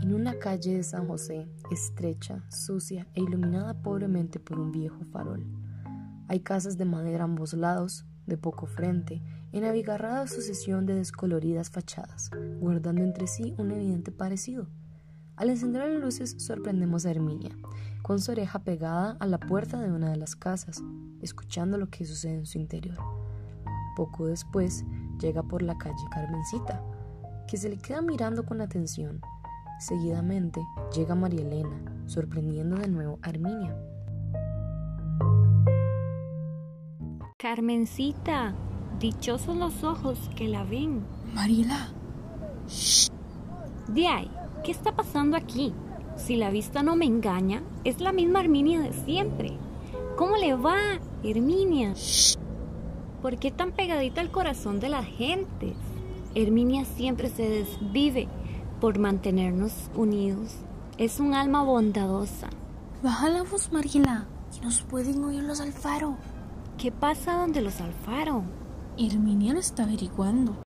En una calle de San José, estrecha, sucia e iluminada pobremente por un viejo farol. Hay casas de madera a ambos lados, de poco frente, en abigarrada sucesión de descoloridas fachadas, guardando entre sí un evidente parecido. Al encender las luces sorprendemos a Herminia, con su oreja pegada a la puerta de una de las casas, escuchando lo que sucede en su interior. Poco después llega por la calle Carmencita, que se le queda mirando con atención Seguidamente llega María Elena, sorprendiendo de nuevo a Herminia. Carmencita, dichosos los ojos que la ven. Mariela. De ahí, ¿qué está pasando aquí? Si la vista no me engaña, es la misma Herminia de siempre. ¿Cómo le va, Herminia? ¿Por qué tan pegadita al corazón de la gente? Herminia siempre se desvive por mantenernos unidos. Es un alma bondadosa. Baja la voz, Mariela, que nos pueden oír los Alfaro. ¿Qué pasa donde los Alfaro? Herminia lo está averiguando.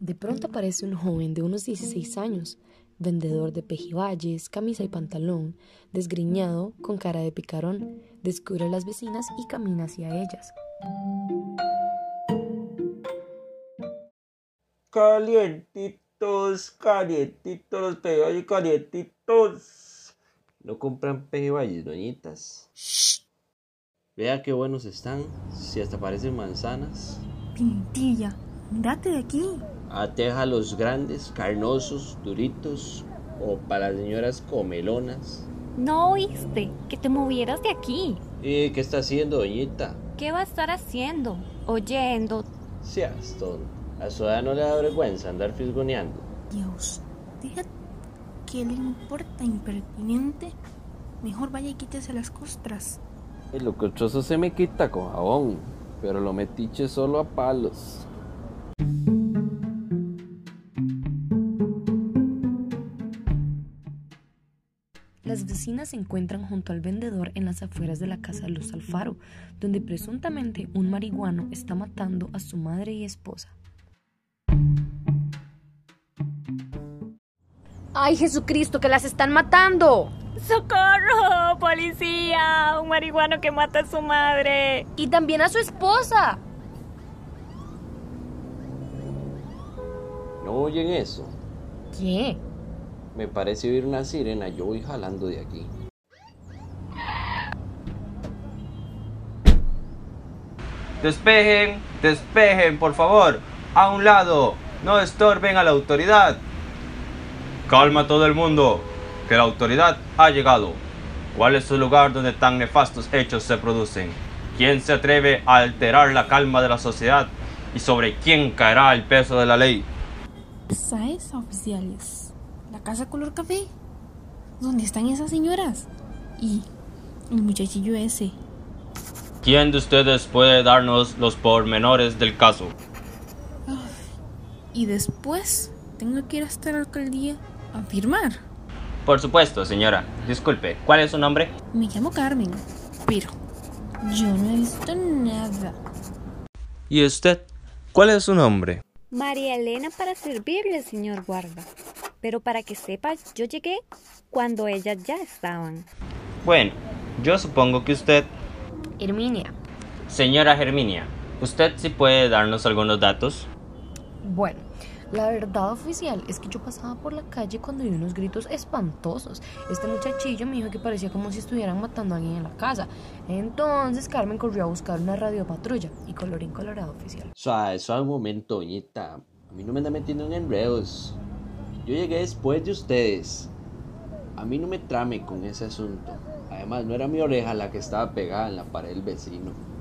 De pronto aparece un joven de unos 16 años, vendedor de pejibayes, camisa y pantalón, desgriñado, con cara de picarón, descubre a las vecinas y camina hacia ellas. Calientitos, calientitos los calientitos. ¿No compran pejibayes, doñitas? Shh. Vea qué buenos están, si hasta parecen manzanas. Pintilla, date de aquí. Ateja los grandes, carnosos, duritos, o para las señoras comelonas. No oíste que te movieras de aquí. ¿Y qué está haciendo, doñita? ¿Qué va a estar haciendo? Oyendo. Seas tonto. A su edad no le da vergüenza andar fisgoneando. Dios, deja que le importa impertinente. Mejor vaya y quítese las costras. El locochoso se me quita con jabón, pero lo metiche solo a palos. Las vecinas se encuentran junto al vendedor en las afueras de la casa de Luz Alfaro, donde presuntamente un marihuano está matando a su madre y esposa. ¡Ay, Jesucristo, que las están matando! ¡Socorro! ¡Policía! Un marihuano que mata a su madre. Y también a su esposa. ¿No oyen eso? ¿Qué? Me parece oír una sirena, yo voy jalando de aquí. Despejen, despejen, por favor. A un lado, no estorben a la autoridad. Calma todo el mundo, que la autoridad ha llegado. ¿Cuál es el lugar donde tan nefastos hechos se producen? ¿Quién se atreve a alterar la calma de la sociedad? ¿Y sobre quién caerá el peso de la ley? ¿Sabes, oficiales? La casa color café. ¿Dónde están esas señoras? Y el muchachillo ese. ¿Quién de ustedes puede darnos los pormenores del caso? y después tengo que ir hasta la alcaldía a firmar. Por supuesto, señora. Disculpe, ¿cuál es su nombre? Me llamo Carmen, pero yo no he visto nada. ¿Y usted? ¿Cuál es su nombre? María Elena para servirle, señor guarda. Pero para que sepa, yo llegué cuando ellas ya estaban. Bueno, yo supongo que usted... Herminia. Señora Herminia, ¿usted sí puede darnos algunos datos? Bueno, la verdad oficial es que yo pasaba por la calle cuando vi unos gritos espantosos. Este muchachillo me dijo que parecía como si estuvieran matando a alguien en la casa. Entonces Carmen corrió a buscar una radiopatrulla y colorín colorado oficial. Suave, momento, doñita. A mí no me anda metiendo en enredos. Yo llegué después de ustedes. A mí no me trame con ese asunto. Además, no era mi oreja la que estaba pegada en la pared del vecino.